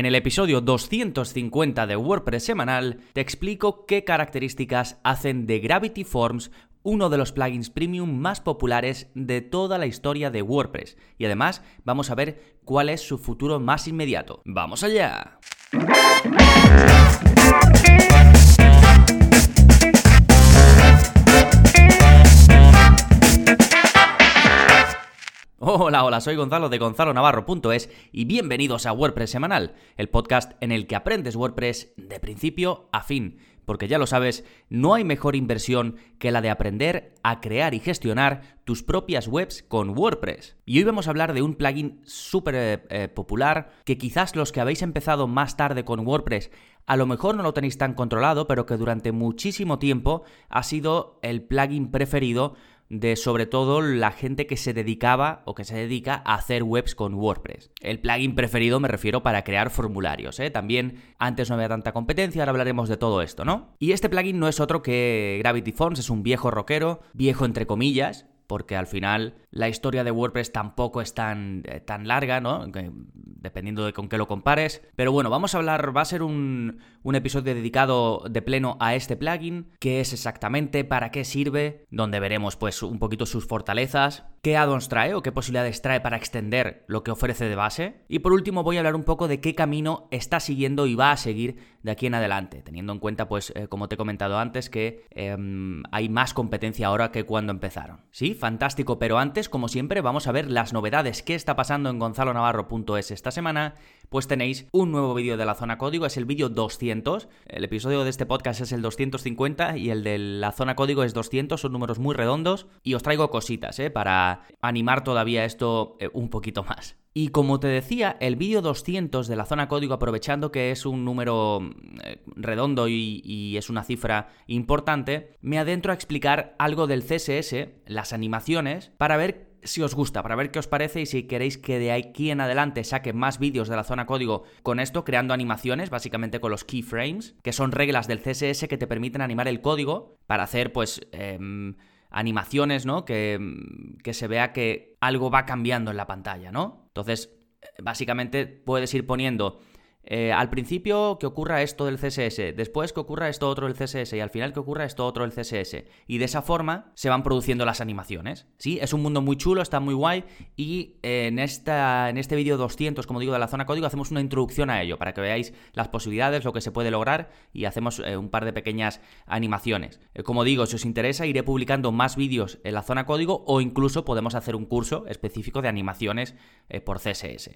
En el episodio 250 de WordPress semanal te explico qué características hacen de Gravity Forms uno de los plugins premium más populares de toda la historia de WordPress. Y además vamos a ver cuál es su futuro más inmediato. ¡Vamos allá! Hola, hola, soy Gonzalo de Gonzalo Navarro.es y bienvenidos a WordPress Semanal, el podcast en el que aprendes WordPress de principio a fin. Porque ya lo sabes, no hay mejor inversión que la de aprender a crear y gestionar tus propias webs con WordPress. Y hoy vamos a hablar de un plugin súper eh, eh, popular que quizás los que habéis empezado más tarde con WordPress a lo mejor no lo tenéis tan controlado, pero que durante muchísimo tiempo ha sido el plugin preferido de sobre todo la gente que se dedicaba o que se dedica a hacer webs con WordPress. El plugin preferido me refiero para crear formularios, ¿eh? También antes no había tanta competencia, ahora hablaremos de todo esto, ¿no? Y este plugin no es otro que Gravity Forms, es un viejo rockero, viejo entre comillas, porque al final la historia de WordPress tampoco es tan, eh, tan larga, ¿no? dependiendo de con qué lo compares. Pero bueno, vamos a hablar, va a ser un, un episodio dedicado de pleno a este plugin, qué es exactamente, para qué sirve, donde veremos pues un poquito sus fortalezas, qué addons trae o qué posibilidades trae para extender lo que ofrece de base. Y por último voy a hablar un poco de qué camino está siguiendo y va a seguir de aquí en adelante, teniendo en cuenta pues eh, como te he comentado antes que em, hay más competencia ahora que cuando empezaron. Sí, fantástico, pero antes como siempre vamos a ver las novedades, qué está pasando en gonzalonavarro.es esta semana, pues tenéis un nuevo vídeo de la zona código, es el vídeo 200. El episodio de este podcast es el 250 y el de la zona código es 200, son números muy redondos y os traigo cositas, ¿eh? Para animar todavía esto eh, un poquito más. Y como te decía, el vídeo 200 de la zona código, aprovechando que es un número eh, redondo y, y, es una cifra importante, me adentro a explicar algo del CSS, las animaciones, para ver si os gusta, para ver qué os parece y si queréis que de aquí en adelante saque más vídeos de la zona código con esto, creando animaciones, básicamente con los keyframes, que son reglas del CSS que te permiten animar el código para hacer, pues, em, animaciones, ¿no? Que, que se vea que algo va cambiando en la pantalla, ¿no? Entonces, básicamente puedes ir poniendo eh, al principio que ocurra esto del CSS, después que ocurra esto otro del CSS y al final que ocurra esto otro del CSS. Y de esa forma se van produciendo las animaciones. Sí, es un mundo muy chulo, está muy guay y eh, en, esta, en este vídeo 200, como digo, de la zona código hacemos una introducción a ello para que veáis las posibilidades, lo que se puede lograr y hacemos eh, un par de pequeñas animaciones. como digo, si os interesa iré publicando más vídeos en la zona código o incluso podemos hacer un curso específico de animaciones por CSS.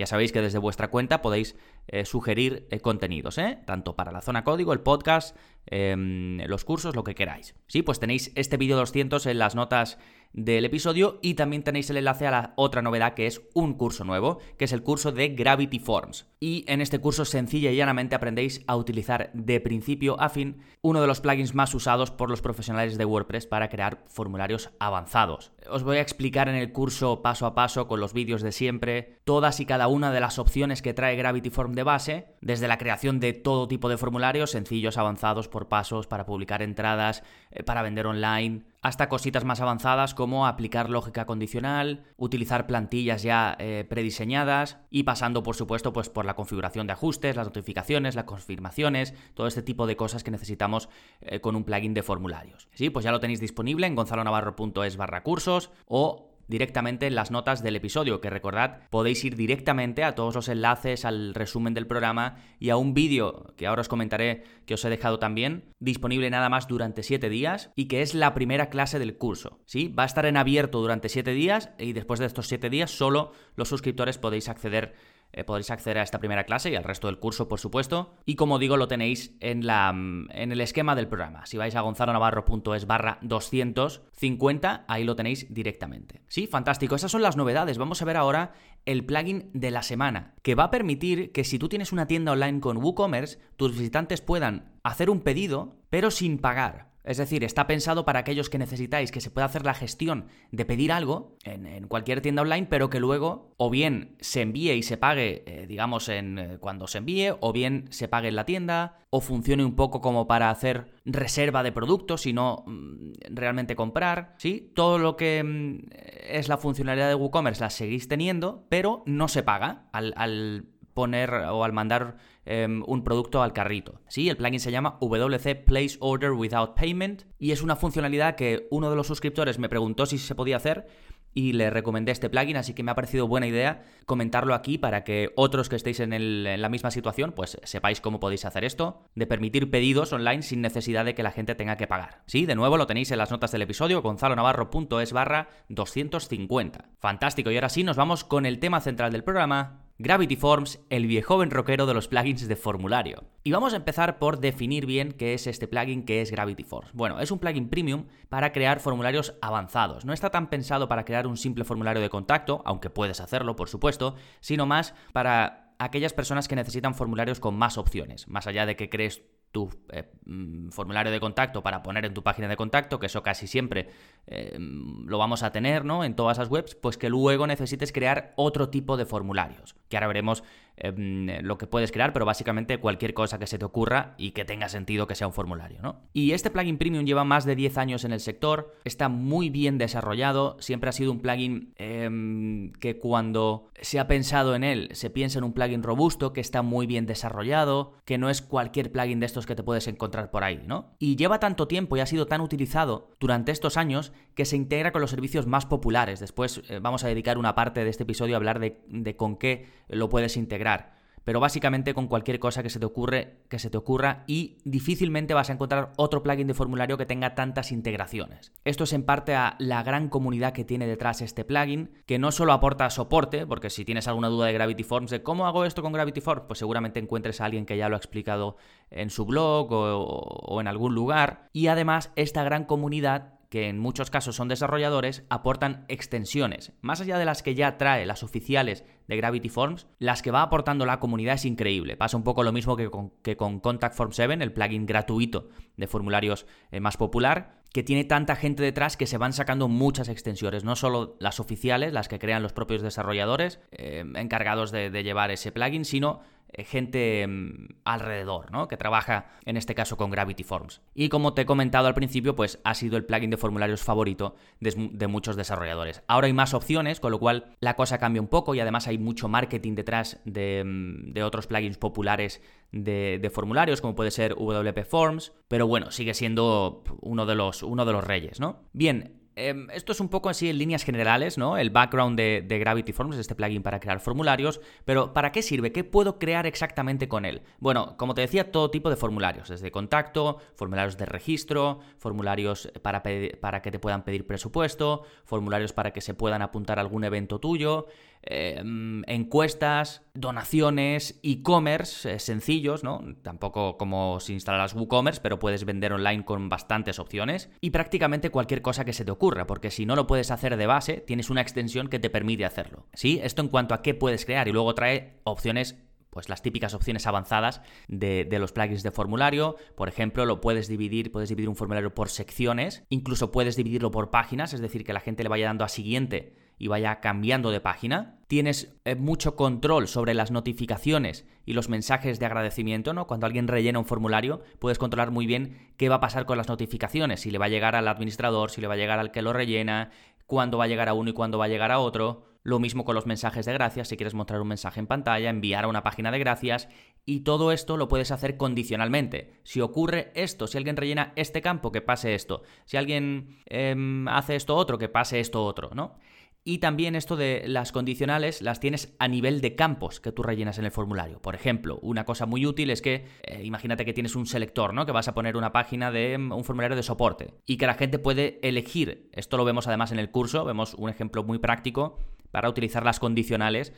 Ya sabéis que desde vuestra cuenta podéis eh, sugerir eh, contenidos, ¿eh? tanto para la zona código, el podcast, em, los cursos, lo que queráis. Sí, pues tenéis este vídeo 200 en las notas del episodio y también tenéis el enlace a la otra novedad que es un curso nuevo, que es el curso de Gravity Forms. Y en este curso sencilla y llanamente aprendéis a utilizar de principio a fin uno de los plugins más usados por los profesionales de WordPress para crear formularios avanzados. Os voy a explicar en el curso paso a paso con los vídeos de siempre todas y cada una de las opciones que trae Gravity Form de base, desde la creación de todo tipo de formularios sencillos, avanzados por pasos para publicar entradas, eh, para vender online, hasta cositas más avanzadas como aplicar lógica condicional, utilizar plantillas ya eh, prediseñadas y pasando por supuesto pues por la configuración de ajustes, las notificaciones, las confirmaciones, todo este tipo de cosas que necesitamos eh, con un plugin de formularios. Sí, pues ya lo tenéis disponible en gonzalonavarro.es barra cursos o directamente en las notas del episodio, que recordad, podéis ir directamente a todos los enlaces, al resumen del programa y a un vídeo que ahora os comentaré que os he dejado también, disponible nada más durante 7 días y que es la primera clase del curso. ¿sí? Va a estar en abierto durante 7 días y después de estos 7 días solo los suscriptores podéis acceder eh, podréis acceder a esta primera clase y al resto del curso, por supuesto. Y como digo, lo tenéis en, la, mm, en el esquema del programa. Si vais a gonzalonavarro.es barra 250, ahí lo tenéis directamente. Sí, fantástico. Esas son las novedades. Vamos a ver ahora el plugin de la semana, que va a permitir que si tú tienes una tienda online con WooCommerce, tus visitantes puedan hacer un pedido, pero sin pagar. Es decir, está pensado para aquellos que necesitáis que se pueda hacer la gestión de pedir algo en, cualquier tienda online, pero que luego o bien se envíe y se pague, eh, digamos, en eh, cuando se envíe, o bien se pague en la tienda, o funcione un poco como para hacer reserva de productos y no mm, realmente comprar. ¿sí? Todo lo que mm, es la funcionalidad de WooCommerce la seguís teniendo, pero no se paga al poner o al mandar em, un producto al carrito. Sí, el plugin se llama WC Place Order Without Payment y es una funcionalidad que uno de los suscriptores me preguntó si se podía hacer y le recomendé este plugin, así que me ha parecido buena idea comentarlo aquí para que otros que estéis en, la misma situación, pues sepáis cómo podéis hacer esto, de permitir pedidos online sin necesidad de que la gente tenga que pagar. Sí, de nuevo lo tenéis en las notas del episodio, gonzalonavarro.es barra 250. Fantástico, y ahora sí nos vamos con el tema central del programa, Gravity Forms, el viejoven rockero de los plugins de formulario. Y vamos a empezar por definir bien qué es este plugin que es Gravity Forms. Bueno, es un plugin premium para crear formularios avanzados. No está tan pensado para crear un simple formulario de contacto, aunque puedes hacerlo, por supuesto, sino más para aquellas personas que necesitan formularios con más opciones, más allá de que crees tu eh, mm, formulario de contacto para poner en tu página de contacto, que eso casi siempre eh, lo vamos a tener ¿no? en todas las webs, pues que luego necesites crear otro tipo de formularios, que ahora veremos Em, lo que puedes crear, pero básicamente cualquier cosa que se te ocurra y que tenga sentido que sea un formulario, ¿no? Y este plugin premium lleva más de 10 años en el sector, está muy bien desarrollado, siempre ha sido un plugin em, que cuando se ha pensado en él, se piensa en un plugin robusto, que está muy bien desarrollado, que no es cualquier plugin de estos que te puedes encontrar por ahí, ¿no? Y lleva tanto tiempo y ha sido tan utilizado durante estos años que se integra con los servicios más populares. Después eh, vamos a dedicar una parte de este episodio a hablar de con qué lo puedes integrar pero básicamente con cualquier cosa que se te ocurre, que se te ocurra y difícilmente vas a encontrar otro plugin de formulario que tenga tantas integraciones. Esto es en parte a la gran comunidad que tiene detrás este plugin, que no solo aporta soporte, porque si tienes alguna duda de Gravity Forms de cómo hago esto con Gravity Forms, pues seguramente encuentres a alguien que ya lo ha explicado en su blog o, o en algún lugar, y además esta gran comunidad que en muchos casos son desarrolladores, aportan extensiones. Más allá de las que ya trae las oficiales de Gravity Forms, las que va aportando la comunidad es increíble. Pasa un poco lo mismo que con, que con Contact Form 7, el plugin gratuito de formularios eh, más popular, que tiene tanta gente detrás que se van sacando muchas extensiones, no solo las oficiales, las que crean los propios desarrolladores eh, encargados de llevar ese plugin, sino gente mm, alrededor, ¿no? Que trabaja en este caso con Gravity Forms. Y como te he comentado al principio, pues ha sido el plugin de formularios favorito de, muchos desarrolladores. Ahora hay más opciones, con lo cual la cosa cambia un poco y además hay mucho marketing detrás de, mm, otros plugins populares de, de, formularios, como puede ser WP Forms, pero bueno, sigue siendo uno de los, uno de los reyes, ¿no? Bien, Em, esto es un poco así en líneas generales, ¿no? El background de, Gravity Forms, este plugin para crear formularios, pero ¿para qué sirve? ¿Qué puedo crear exactamente con él? Bueno, como te decía, todo tipo de formularios, desde contacto, formularios de registro, formularios para, para que te puedan pedir presupuesto, formularios para que se puedan apuntar a algún evento tuyo, Em, encuestas, donaciones, e-commerce eh, sencillos, ¿no? Tampoco como si instalaras WooCommerce, pero puedes vender online con bastantes opciones. Y prácticamente cualquier cosa que se te ocurra, porque si no lo puedes hacer de base, tienes una extensión que te permite hacerlo. ¿Sí? Esto en cuanto a qué puedes crear y luego trae opciones pues las típicas opciones avanzadas de, los plugins de formulario. Por ejemplo, lo puedes dividir, puedes dividir un formulario por secciones, incluso puedes dividirlo por páginas, es decir, que la gente le vaya dando a siguiente y vaya cambiando de página. Tienes eh, mucho control sobre las notificaciones y los mensajes de agradecimiento, ¿no? Cuando alguien rellena un formulario, puedes controlar muy bien qué va a pasar con las notificaciones, si le va a llegar al administrador, si le va a llegar al que lo rellena, cuándo va a llegar a uno y cuándo va a llegar a otro. Lo mismo con los mensajes de gracias, si quieres mostrar un mensaje en pantalla, enviar a una página de gracias, y todo esto lo puedes hacer condicionalmente. Si ocurre esto, si alguien rellena este campo, que pase esto. Si alguien em, hace esto otro, que pase esto otro, ¿no? Y también esto de las condicionales las tienes a nivel de campos que tú rellenas en el formulario. Por ejemplo, una cosa muy útil es que eh, imagínate que tienes un selector, ¿no? Que vas a poner una página de mm, un formulario de soporte y que la gente puede elegir. Esto lo vemos además en el curso, vemos un ejemplo muy práctico para utilizar las condicionales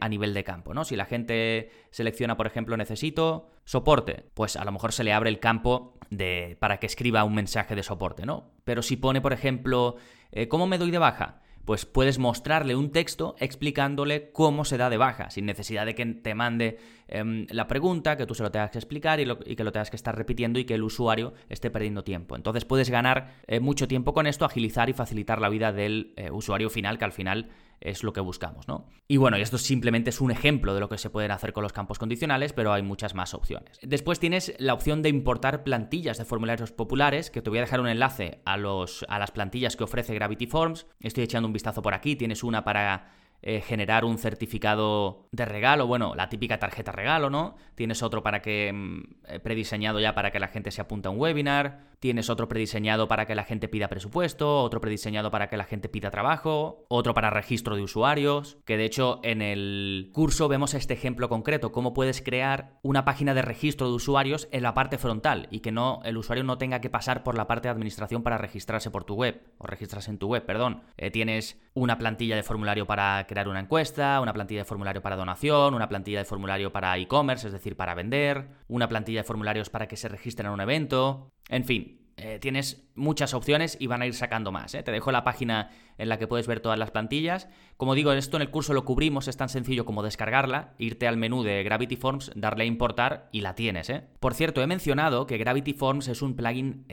a nivel de campo, ¿no? Si la gente selecciona, por ejemplo, necesito soporte, pues a lo mejor se le abre el campo de, para que escriba un mensaje de soporte, ¿no? Pero si pone, por ejemplo, eh, ¿cómo me doy de baja? Pues puedes mostrarle un texto explicándole cómo se da de baja, sin necesidad de que te mande em, la pregunta, que tú se lo tengas que explicar y, que lo tengas que estar repitiendo y que el usuario esté perdiendo tiempo. Entonces puedes ganar eh, mucho tiempo con esto, agilizar y facilitar la vida del eh, usuario final, que al final es lo que buscamos, ¿no? Y bueno, esto simplemente es un ejemplo de lo que se pueden hacer con los campos condicionales, pero hay muchas más opciones. Después tienes la opción de importar plantillas de formularios populares, que te voy a dejar un enlace a, los, a las plantillas que ofrece Gravity Forms. Estoy echando un vistazo por aquí, tienes una para eh, generar un certificado de regalo, bueno, la típica tarjeta regalo, ¿no? Tienes otro para que mm, eh, prediseñado ya para que la gente se apunte a un webinar, tienes otro prediseñado para que la gente pida presupuesto, otro prediseñado para que la gente pida trabajo, otro para registro de usuarios, que de hecho en el curso vemos este ejemplo concreto, cómo puedes crear una página de registro de usuarios en la parte frontal y que no el usuario no tenga que pasar por la parte de administración para registrarse por tu web o registrarse en tu web, perdón. Eh, tienes una plantilla de formulario para crear una encuesta, una plantilla de formulario para donación, una plantilla de formulario para e-commerce, es decir, para vender, una plantilla de formularios para que se registren en un evento, en fin, eh, tienes muchas opciones y van a ir sacando más. ¿eh? Te dejo la página en la que puedes ver todas las plantillas. Como digo, esto en el curso lo cubrimos, es tan sencillo como descargarla, irte al menú de Gravity Forms, darle a importar y la tienes. ¿eh? Por cierto, he mencionado que Gravity Forms es un plugin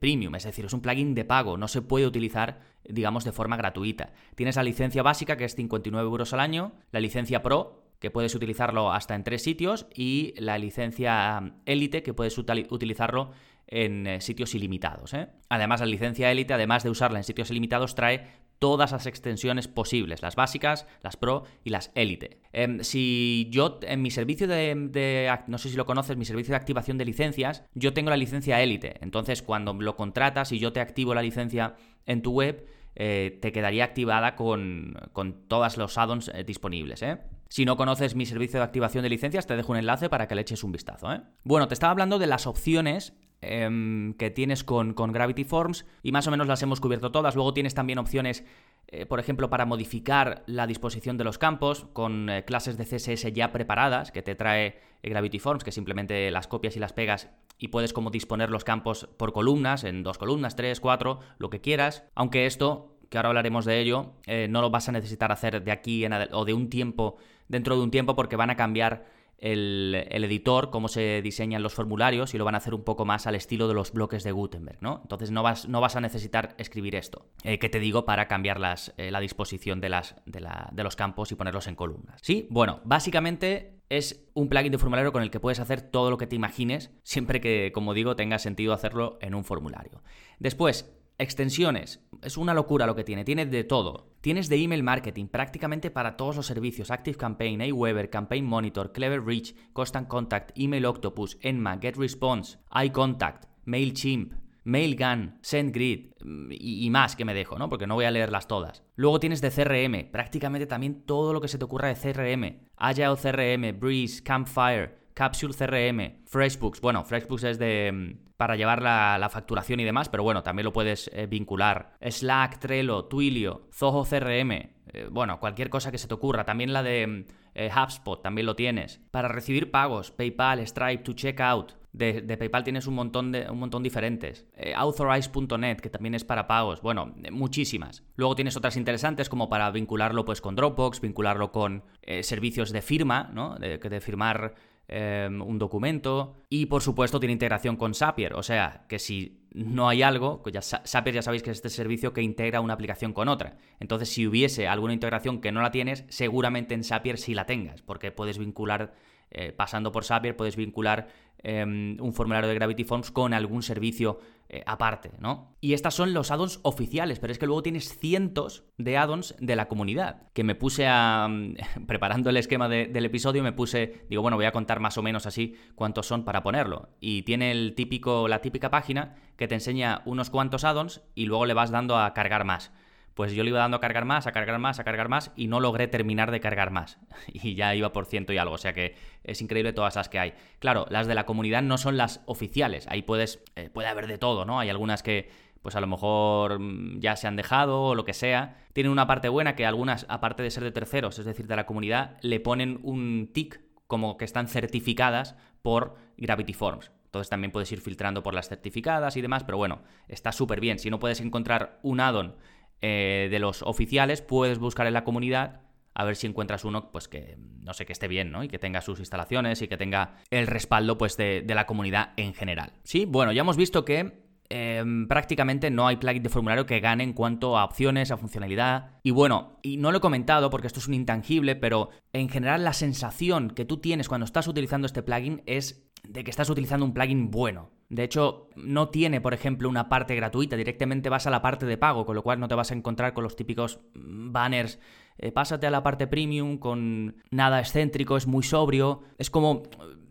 premium, es decir, es un plugin de pago, no se puede utilizar, digamos, de forma gratuita. Tienes la licencia básica, que es 59 euros al año, la licencia Pro, que puedes utilizarlo hasta en tres sitios, y la licencia Elite, que puedes utilizarlo en eh, sitios ilimitados. ¿eh? Además, la licencia Elite, además de usarla en sitios ilimitados, trae todas las extensiones posibles, las básicas, las Pro y las Elite. Em, si yo en mi servicio de, no sé si lo conoces, mi servicio de activación de licencias, yo tengo la licencia Elite. Entonces, cuando lo contratas y yo te activo la licencia en tu web, eh, te quedaría activada con, con todos los add-ons disponibles. Si no conoces mi servicio de activación de licencias, te dejo un enlace para que le eches un vistazo. Bueno, te estaba hablando de las opciones Em, que tienes con, Gravity Forms y más o menos las hemos cubierto todas. Luego tienes también opciones, eh, por ejemplo, para modificar la disposición de los campos con eh, clases de CSS ya preparadas que te trae eh, Gravity Forms, que simplemente las copias y las pegas y puedes como disponer los campos por columnas, en dos columnas, tres, cuatro, lo que quieras. Aunque esto, que ahora hablaremos de ello, no lo vas a necesitar hacer de aquí en o de un tiempo, dentro de un tiempo, porque van a cambiar el, editor, cómo se diseñan los formularios y lo van a hacer un poco más al estilo de los bloques de Gutenberg, ¿no? Entonces no vas, no vas a necesitar escribir esto, eh, que te digo para cambiar las, eh, la disposición de, las, de, de los campos y ponerlos en columnas. Sí, bueno, básicamente es un plugin de formulario con el que puedes hacer todo lo que te imagines, siempre que, como digo, tenga sentido hacerlo en un formulario. Después, Extensiones. Es una locura lo que tiene. Tiene de todo. Tienes de email marketing prácticamente para todos los servicios. Active Campaign, Aweber, Campaign Monitor, Clever Reach, Constant Contact, Email Octopus, Enma, GetResponse, iContact, MailChimp, MailGun, SendGrid mm, y, y, más que me dejo, ¿no? Porque no voy a leerlas todas. Luego tienes de CRM, prácticamente también todo lo que se te ocurra de CRM. Agile CRM, Breeze, Campfire, Capsule CRM, FreshBooks. Bueno, FreshBooks es de mm, para llevar la, facturación y demás, pero bueno, también lo puedes eh, vincular. Slack, Trello, Twilio, Zoho CRM, eh, bueno, cualquier cosa que se te ocurra. También la de mm, eh, HubSpot, también lo tienes. Para recibir pagos, PayPal, Stripe, to Checkout. De, de PayPal tienes un montón, de, un montón diferentes. Authorize.net, que también es para pagos. Bueno, muchísimas. Luego tienes otras interesantes como para vincularlo pues con Dropbox, vincularlo con servicios de firma, ¿no? De, de firmar Em, un documento y por supuesto tiene integración con Zapier, o sea que si no hay algo, pues ya, ya sabéis que es este servicio que integra una aplicación con otra. Entonces si hubiese alguna integración que no la tienes, seguramente en Zapier sí la tengas, porque puedes vincular, eh, pasando por Zapier, puedes vincular em, un formulario de Gravity Forms con algún servicio eh, aparte, ¿no? Y estas son los addons oficiales, pero es que luego tienes cientos de addons de la comunidad, que me puse a... Mm, preparando el esquema del episodio, me puse, digo, bueno, voy a contar más o menos así cuántos son para ponerlo. Y tiene el típico, la típica página que te enseña unos cuantos addons y luego le vas dando a cargar más pues yo le iba dando a cargar más, a cargar más, a cargar más y no logré terminar de cargar más. Y ya iba por ciento y algo, o sea que es increíble todas las que hay. Claro, las de la comunidad no son las oficiales, ahí puedes, eh, puede haber de todo, ¿no? Hay algunas que pues a lo mejor mm, ya se han dejado o lo que sea. Tienen una parte buena que algunas, aparte de ser de terceros, es decir, de la comunidad, le ponen un tick como que están certificadas por Gravity Forms. Entonces también puedes ir filtrando por las certificadas y demás, pero bueno, está súper bien. Si no puedes encontrar un addon eh, de los oficiales, puedes buscar en la comunidad a ver si encuentras uno, pues que no sé, que esté bien, ¿no? Y que tenga sus instalaciones y que tenga el respaldo, pues, de, la comunidad en general. Sí, bueno, ya hemos visto que em, prácticamente no hay plugin de formulario que gane en cuanto a opciones, a funcionalidad. Y bueno, y no lo he comentado porque esto es un intangible, pero en general la sensación que tú tienes cuando estás utilizando este plugin es de que estás utilizando un plugin bueno. De hecho, no tiene, por ejemplo, una parte gratuita, directamente vas a la parte de pago, con lo cual no te vas a encontrar con los típicos banners eh, pásate a la parte premium con nada excéntrico, es muy sobrio, es como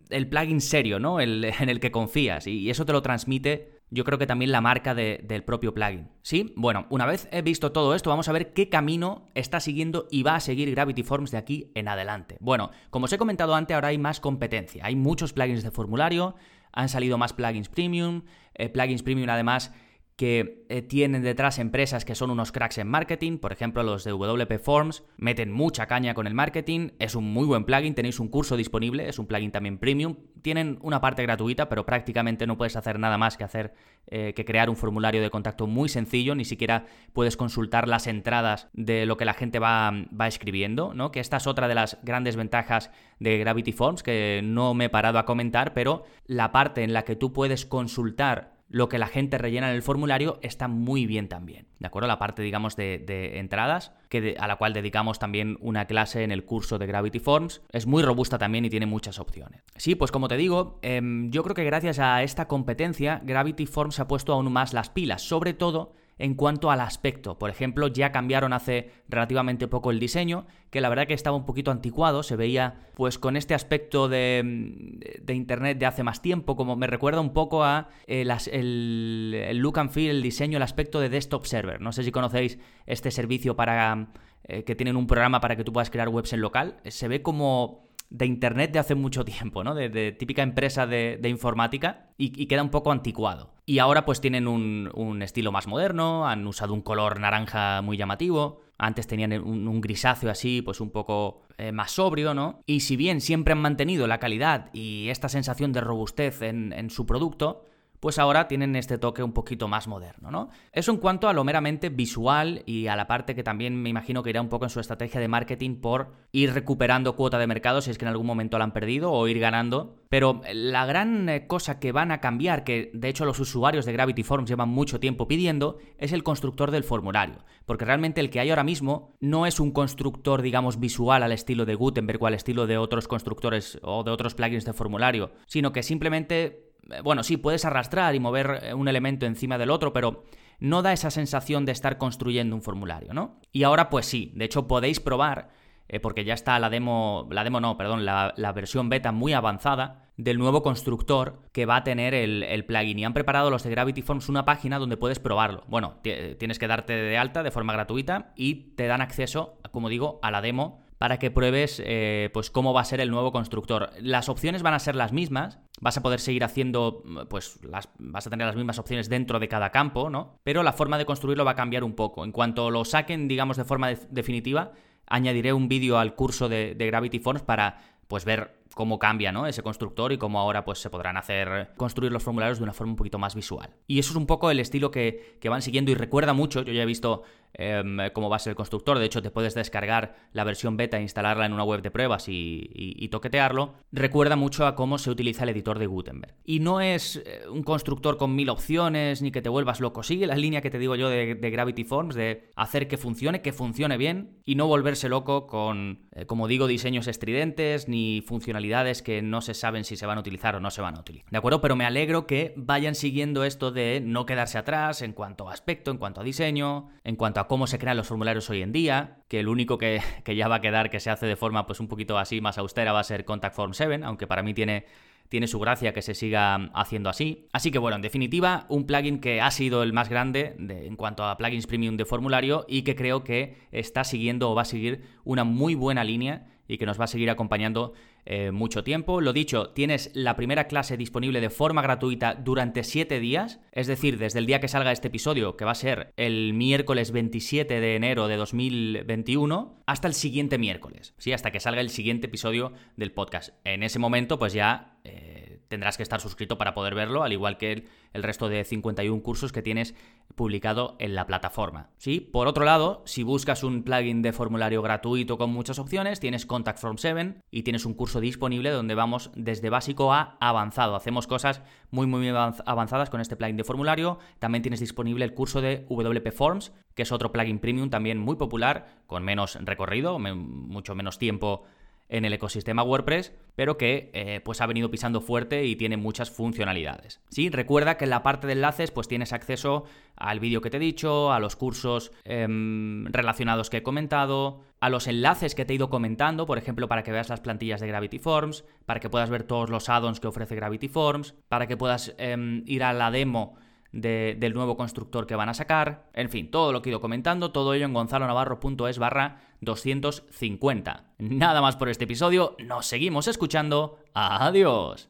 el plugin serio, ¿no? En el que confías y eso te lo transmite yo creo que también la marca del propio plugin. ¿Sí? Bueno, una vez he visto todo esto, vamos a ver qué camino está siguiendo y va a seguir Gravity Forms de aquí en adelante. Bueno, como os he comentado antes, ahora hay más competencia. Hay muchos plugins de formulario, han salido más plugins premium, eh, plugins premium además que eh, tienen detrás empresas que son unos cracks en marketing, por ejemplo los de WP Forms, meten mucha caña con el marketing, es un muy buen plugin, tenéis un curso disponible, es un plugin también premium, tienen una parte gratuita, pero prácticamente no puedes hacer nada más que hacer eh, que crear un formulario de contacto muy sencillo, ni siquiera puedes consultar las entradas de lo que la gente va, va escribiendo, ¿no? Que esta es otra de las grandes ventajas de Gravity Forms que no me he parado a comentar, pero la parte en la que tú puedes consultar lo que la gente rellena en el formulario está muy bien también. ¿De acuerdo? La parte, digamos, de, entradas, que a la cual dedicamos también una clase en el curso de Gravity Forms, es muy robusta también y tiene muchas opciones. Sí, pues como te digo, em, yo creo que gracias a esta competencia, Gravity Forms ha puesto aún más las pilas, sobre todo en cuanto al aspecto. Por ejemplo, ya cambiaron hace relativamente poco el diseño, que la verdad que estaba un poquito anticuado, se veía pues con este aspecto de, Internet de hace más tiempo, como me recuerda un poco a eh, el, look and feel, el diseño, el aspecto de Desktop Server. No sé si conocéis este servicio para eh, que tienen un programa para que tú puedas crear webs en local. Se ve como de Internet de hace mucho tiempo, ¿no? De, típica empresa de, informática y, queda un poco anticuado. Y ahora pues tienen un, estilo más moderno, han usado un color naranja muy llamativo, antes tenían un, grisáceo así, pues un poco eh, más sobrio, ¿no? Y si bien siempre han mantenido la calidad y esta sensación de robustez en su producto, pues ahora tienen este toque un poquito más moderno, ¿no? Eso en cuanto a lo meramente visual y a la parte que también me imagino que irá un poco en su estrategia de marketing por ir recuperando cuota de mercado si es que en algún momento la han perdido o ir ganando. Pero la gran eh, cosa que van a cambiar, que de hecho los usuarios de Gravity Forms llevan mucho tiempo pidiendo, es el constructor del formulario. Porque realmente el que hay ahora mismo no es un constructor, digamos, visual al estilo de Gutenberg o al estilo de otros constructores o de otros plugins de formulario, sino que simplemente eh, bueno, sí, puedes arrastrar y mover eh, un elemento encima del otro, pero no da esa sensación de estar construyendo un formulario, ¿no? Y ahora pues sí, de hecho podéis probar, eh, porque ya está la demo, la demo no, perdón, la, versión beta muy avanzada del nuevo constructor que va a tener el, plugin. Y han preparado los de Gravity Forms una página donde puedes probarlo. Bueno, tienes que darte de alta de forma gratuita y te dan acceso, como digo, a la demo para que pruebes pues cómo va a ser el nuevo constructor. Las opciones van a ser las mismas, vas a poder seguir haciendo, pues las, vas a tener las mismas opciones dentro de cada campo, ¿no? Pero la forma de construirlo va a cambiar un poco. En cuanto lo saquen, digamos, de forma definitiva, añadiré un vídeo al curso de, de Gravity Forms para, pues, ver cómo cambia ¿no? ese constructor y cómo ahora pues, se podrán hacer construir los formularios de una forma un poquito más visual. Y eso es un poco el estilo que, van siguiendo y recuerda mucho, yo ya he visto em, cómo va a ser el constructor, de hecho te puedes descargar la versión beta e instalarla en una web de pruebas y, toquetearlo, recuerda mucho a cómo se utiliza el editor de Gutenberg. Y no es eh, un constructor con mil opciones ni que te vuelvas loco, sigue la línea que te digo yo de, Gravity Forms, de hacer que funcione, que funcione bien y no volverse loco con, eh, como digo, diseños estridentes ni funcionalidades que no se saben si se van a utilizar o no se van a utilizar. ¿De acuerdo? Pero me alegro que vayan siguiendo esto de no quedarse atrás en cuanto a aspecto, en cuanto a diseño, en cuanto a cómo se crean los formularios hoy en día, que el único que, que ya va a quedar que se hace de forma pues un poquito así más austera va a ser Contact Form 7, aunque para mí tiene tiene su gracia que se siga haciendo así. Así que bueno, en definitiva, un plugin que ha sido el más grande en cuanto a plugins premium de formulario y que creo que está siguiendo o va a seguir una muy buena línea y que nos va a seguir acompañando eh, mucho tiempo. Lo dicho, tienes la primera clase disponible de forma gratuita durante 7 días, es decir, desde el día que salga este episodio, que va a ser el miércoles 27 de enero de 2021, hasta el siguiente miércoles, ¿sí? Hasta que salga el siguiente episodio del podcast. En ese momento, pues ya... Eh, tendrás que estar suscrito para poder verlo, al igual que el, resto de 51 cursos que tienes publicado en la plataforma. ¿sí? Por otro lado, si buscas un plugin de formulario gratuito con muchas opciones, tienes Contact Form 7 y tienes un curso disponible donde vamos desde básico a avanzado. Hacemos cosas muy muy avanzadas con este plugin de formulario. También tienes disponible el curso de WP Forms, que es otro plugin premium también muy popular, con menos recorrido, mucho menos tiempo en el ecosistema WordPress, pero que eh, pues ha venido pisando fuerte y tiene muchas funcionalidades. Sí, recuerda que en la parte de enlaces pues tienes acceso al vídeo que te he dicho, a los cursos em, relacionados que he comentado, a los enlaces que te he ido comentando, por ejemplo, para que veas las plantillas de Gravity Forms, para que puedas ver todos los add-ons que ofrece Gravity Forms, para que puedas em, ir a la demo del nuevo constructor que van a sacar. En fin, todo lo que he ido comentando, todo ello en gonzalonavarro.es barra 250. Nada más por este episodio, nos seguimos escuchando. Adiós.